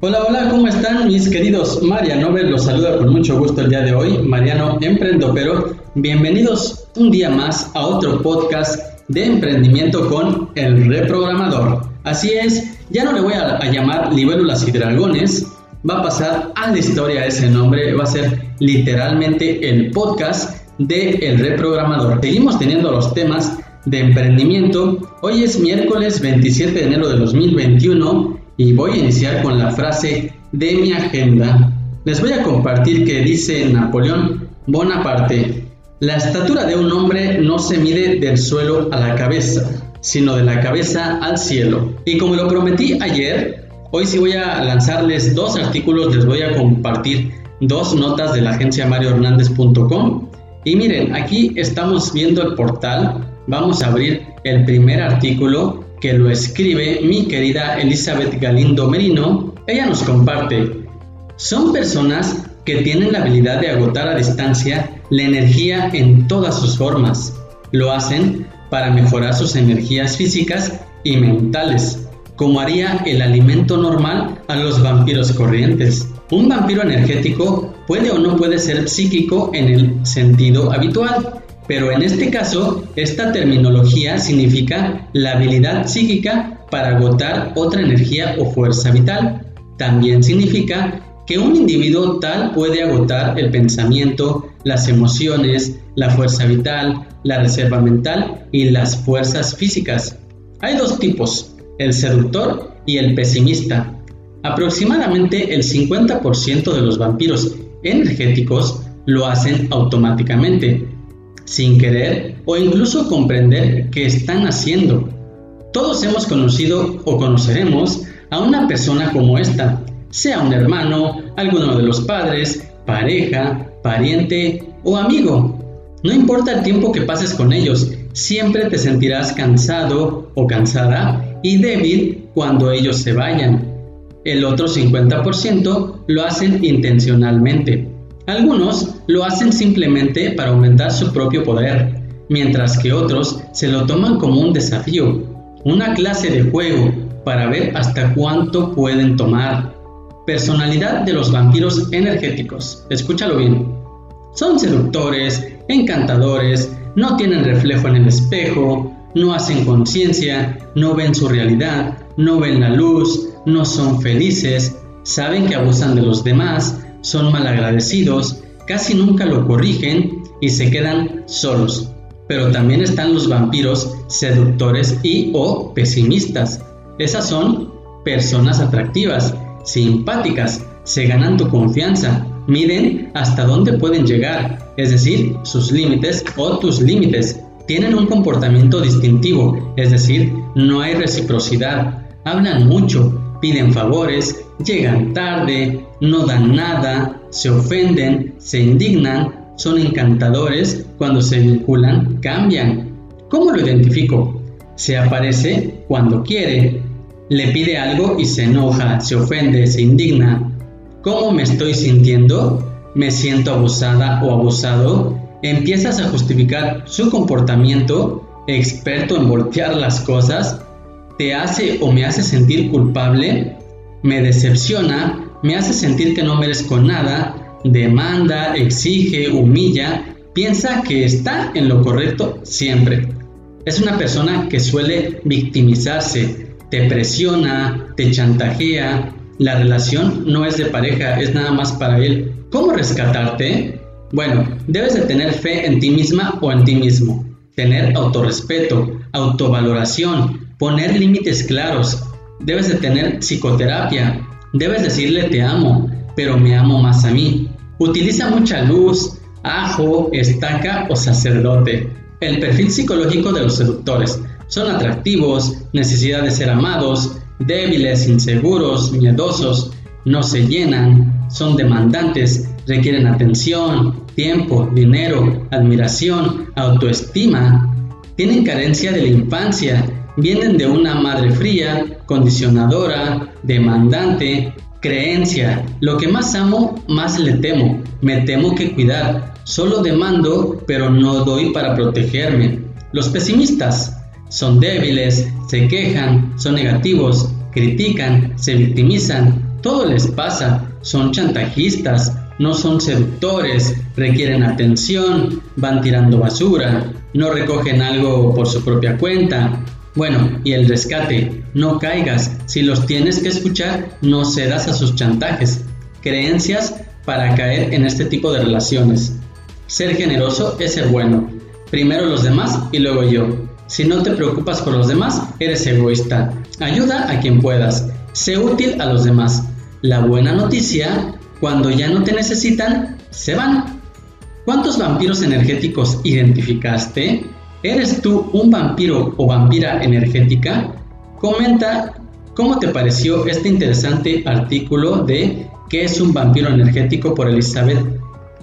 Hola, hola, ¿cómo están mis queridos? Mariano Nobel los saluda con mucho gusto el día de hoy, Mariano Emprendo, pero bienvenidos un día más a otro podcast de emprendimiento con el reprogramador. Así es, ya no le voy a, llamar libélulas y dragones, va a pasar a la historia ese nombre, va a ser literalmente el podcast de el reprogramador. Seguimos teniendo los temas de emprendimiento. Hoy es miércoles 27 de enero de 2021 y voy a iniciar con la frase de mi agenda. Les voy a compartir que dice Napoleón Bonaparte, la estatura de un hombre no se mide del suelo a la cabeza, sino de la cabeza al cielo. Y como lo prometí ayer, hoy sí voy a lanzarles dos artículos, les voy a compartir dos notas de la agencia mariohernández.com. Y miren, aquí estamos viendo el portal, vamos a abrir el primer artículo que lo escribe mi querida Elizabeth Galindo Merino, ella nos comparte, son personas que tienen la habilidad de agotar a distancia la energía en todas sus formas. Lo hacen para mejorar sus energías físicas y mentales, como haría el alimento normal a los vampiros corrientes. Un vampiro energético puede o no puede ser psíquico en el sentido habitual, pero en este caso, esta terminología significa la habilidad psíquica para agotar otra energía o fuerza vital. También significa que un individuo tal puede agotar el pensamiento, las emociones, la fuerza vital, la reserva mental y las fuerzas físicas. Hay dos tipos, el seductor y el pesimista. Aproximadamente el 50% de los vampiros energéticos lo hacen automáticamente, sin querer o incluso comprender qué están haciendo. Todos hemos conocido o conoceremos a una persona como esta, sea un hermano, alguno de los padres, pareja, pariente o amigo. No importa el tiempo que pases con ellos, siempre te sentirás cansado o cansada y débil cuando ellos se vayan. El otro 50% lo hacen intencionalmente. Algunos lo hacen simplemente para aumentar su propio poder, mientras que otros se lo toman como un desafío, una clase de juego para ver hasta cuánto pueden tomar. Personalidad de los vampiros energéticos. Escúchalo bien. Son seductores, encantadores, no tienen reflejo en el espejo, no hacen conciencia, no ven su realidad, no ven la luz, no son felices, saben que abusan de los demás, son malagradecidos, casi nunca lo corrigen y se quedan solos. Pero también están los vampiros seductores y o pesimistas. Esas son personas atractivas, simpáticas, se ganan tu confianza, miden hasta dónde pueden llegar, es decir, sus límites o tus límites. Tienen un comportamiento distintivo, es decir, no hay reciprocidad, hablan mucho, piden favores, llegan tarde, no dan nada, se ofenden, se indignan, son encantadores, cuando se vinculan, cambian. ¿Cómo lo identifico? Se aparece cuando quiere, le pide algo y se enoja, se ofende, se indigna. ¿Cómo me estoy sintiendo? ¿Me siento abusada o abusado? Empiezas a justificar su comportamiento, experto en voltear las cosas, te hace o me hace sentir culpable, me decepciona, me hace sentir que no merezco nada, demanda, exige, humilla, piensa que está en lo correcto siempre. Es una persona que suele victimizarse, te presiona, te chantajea, la relación no es de pareja, es nada más para él. ¿Cómo rescatarte? Bueno, debes de tener fe en ti misma o en ti mismo, tener autorrespeto, autovaloración, poner límites claros, debes de tener psicoterapia, debes decirle te amo, pero me amo más a mí. Utiliza mucha luz, ajo, estaca o sacerdote. El perfil psicológico de los seductores son atractivos, necesidad de ser amados, débiles, inseguros, miedosos, no se llenan, son demandantes, requieren atención, tiempo, dinero, admiración, autoestima, tienen carencia de la infancia, vienen de una madre fría, condicionadora, demandante, creencia. Lo que más amo, más le temo. Me temo que cuidar. Solo demando, pero no doy para protegerme. Los pesimistas son débiles, se quejan, son negativos, critican, se victimizan, todo les pasa, son chantajistas, no son seductores, requieren atención, van tirando basura, no recogen algo por su propia cuenta. Bueno, y el rescate, no caigas, si los tienes que escuchar, no cedas a sus chantajes. Creencias para caer en este tipo de relaciones. Ser generoso es ser bueno. Primero los demás y luego yo. Si no te preocupas por los demás, eres egoísta. Ayuda a quien puedas. Sé útil a los demás. La buena noticia, cuando ya no te necesitan, se van. ¿Cuántos vampiros energéticos identificaste? ¿Eres tú un vampiro o vampira energética? Comenta cómo te pareció este interesante artículo de ¿Qué es un vampiro energético? por Elizabeth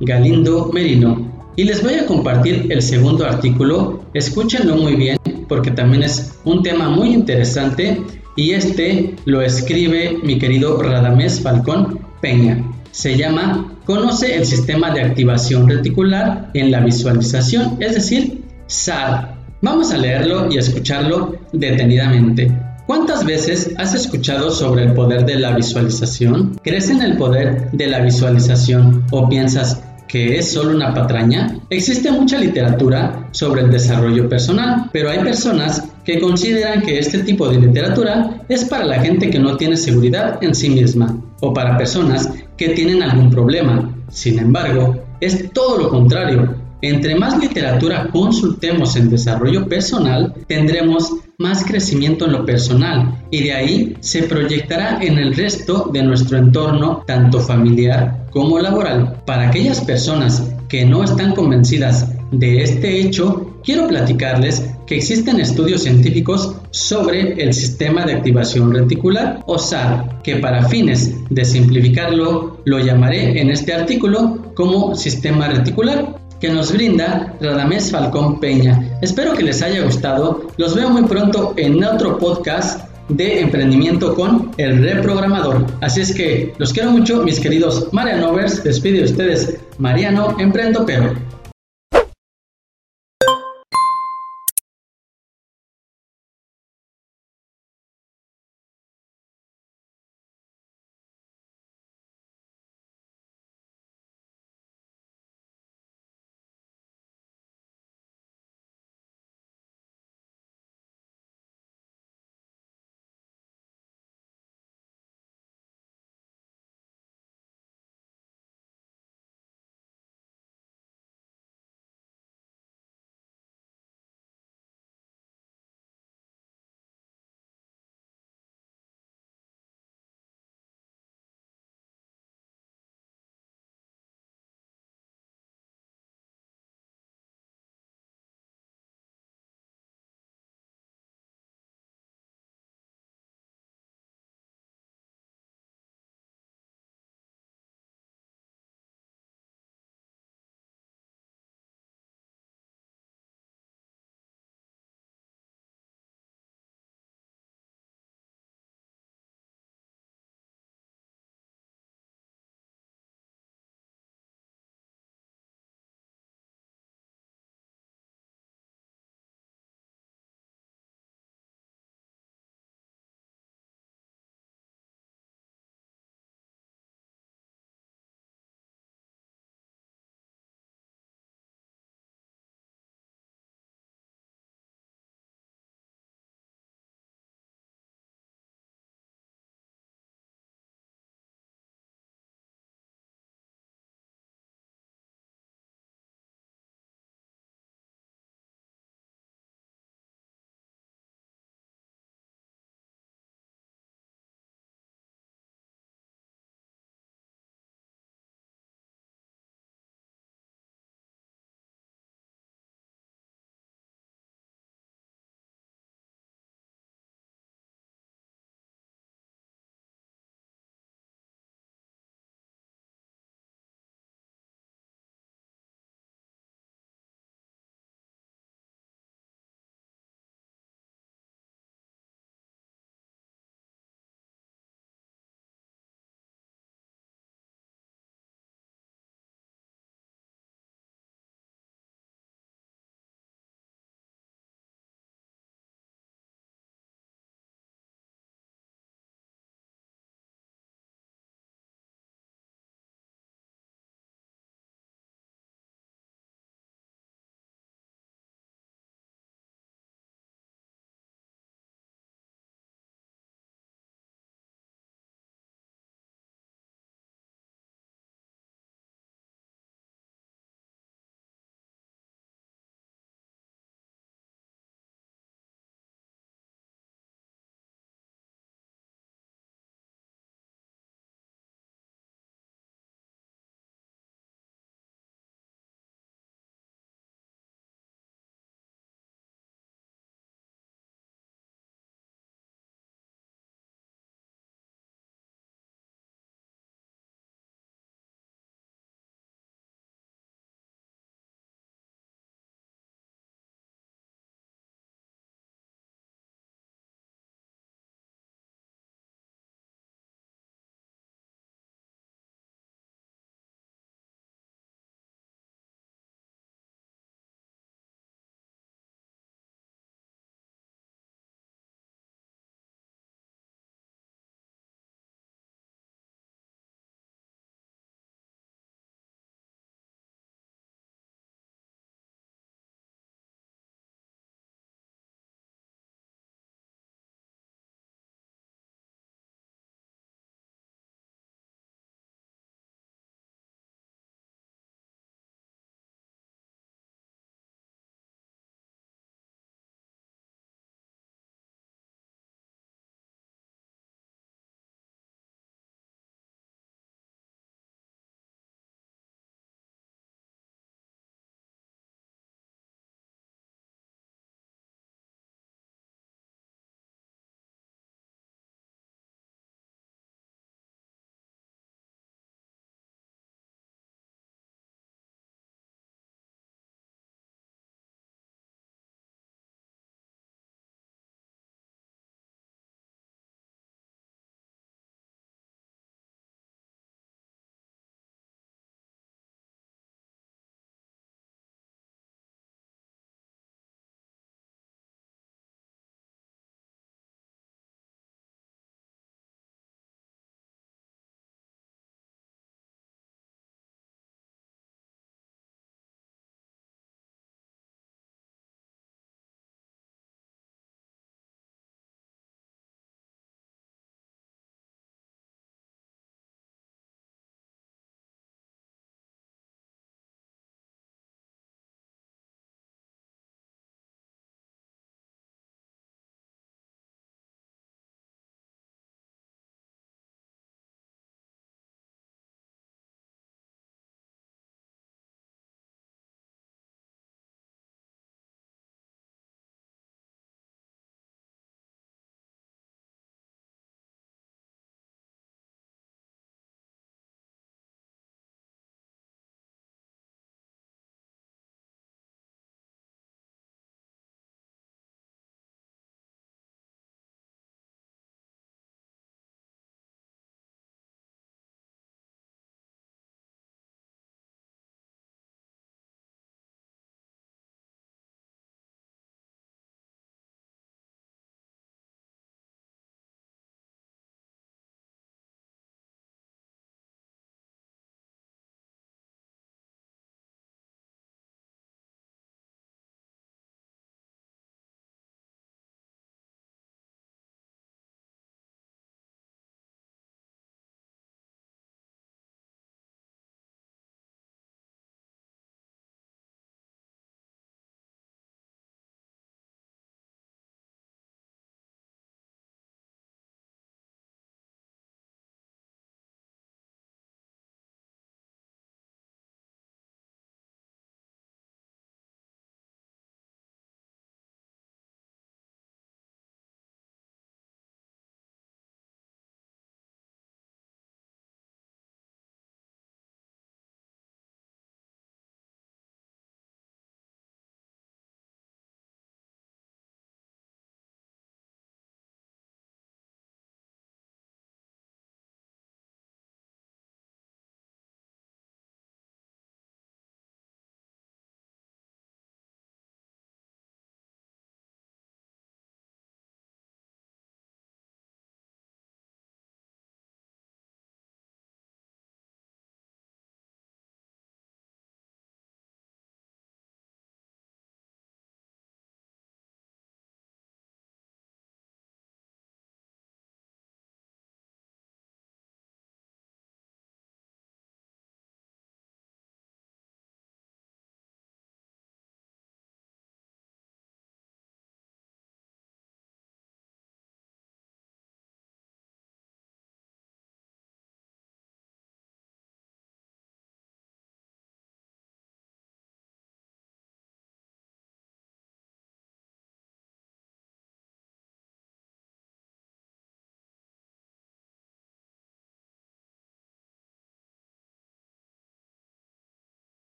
Galindo Merino. Y les voy a compartir el segundo artículo, escúchenlo muy bien porque también es un tema muy interesante y este lo escribe mi querido Radamés Falcón Peña. Se llama Conoce el sistema de activación reticular en la visualización, es decir, SAR. Vamos a leerlo y escucharlo detenidamente. ¿Cuántas veces has escuchado sobre el poder de la visualización? ¿Crees en el poder de la visualización o piensas que es solo una patraña? Existe mucha literatura sobre el desarrollo personal, pero hay personas que consideran que este tipo de literatura es para la gente que no tiene seguridad en sí misma o para personas que tienen algún problema. Sin embargo, es todo lo contrario. Entre más literatura consultemos en desarrollo personal, tendremos más crecimiento en lo personal y de ahí se proyectará en el resto de nuestro entorno, tanto familiar como laboral. Para aquellas personas que no están convencidas de este hecho, quiero platicarles que existen estudios científicos sobre el sistema de activación reticular o SAR, que para fines de simplificarlo lo llamaré en este artículo como sistema reticular que nos brinda Radamés Falcón Peña. Espero que les haya gustado. Los veo muy pronto en otro podcast de emprendimiento con el reprogramador. Así es que los quiero mucho, mis queridos Marianovers. Despide de ustedes Mariano Emprendo Pero.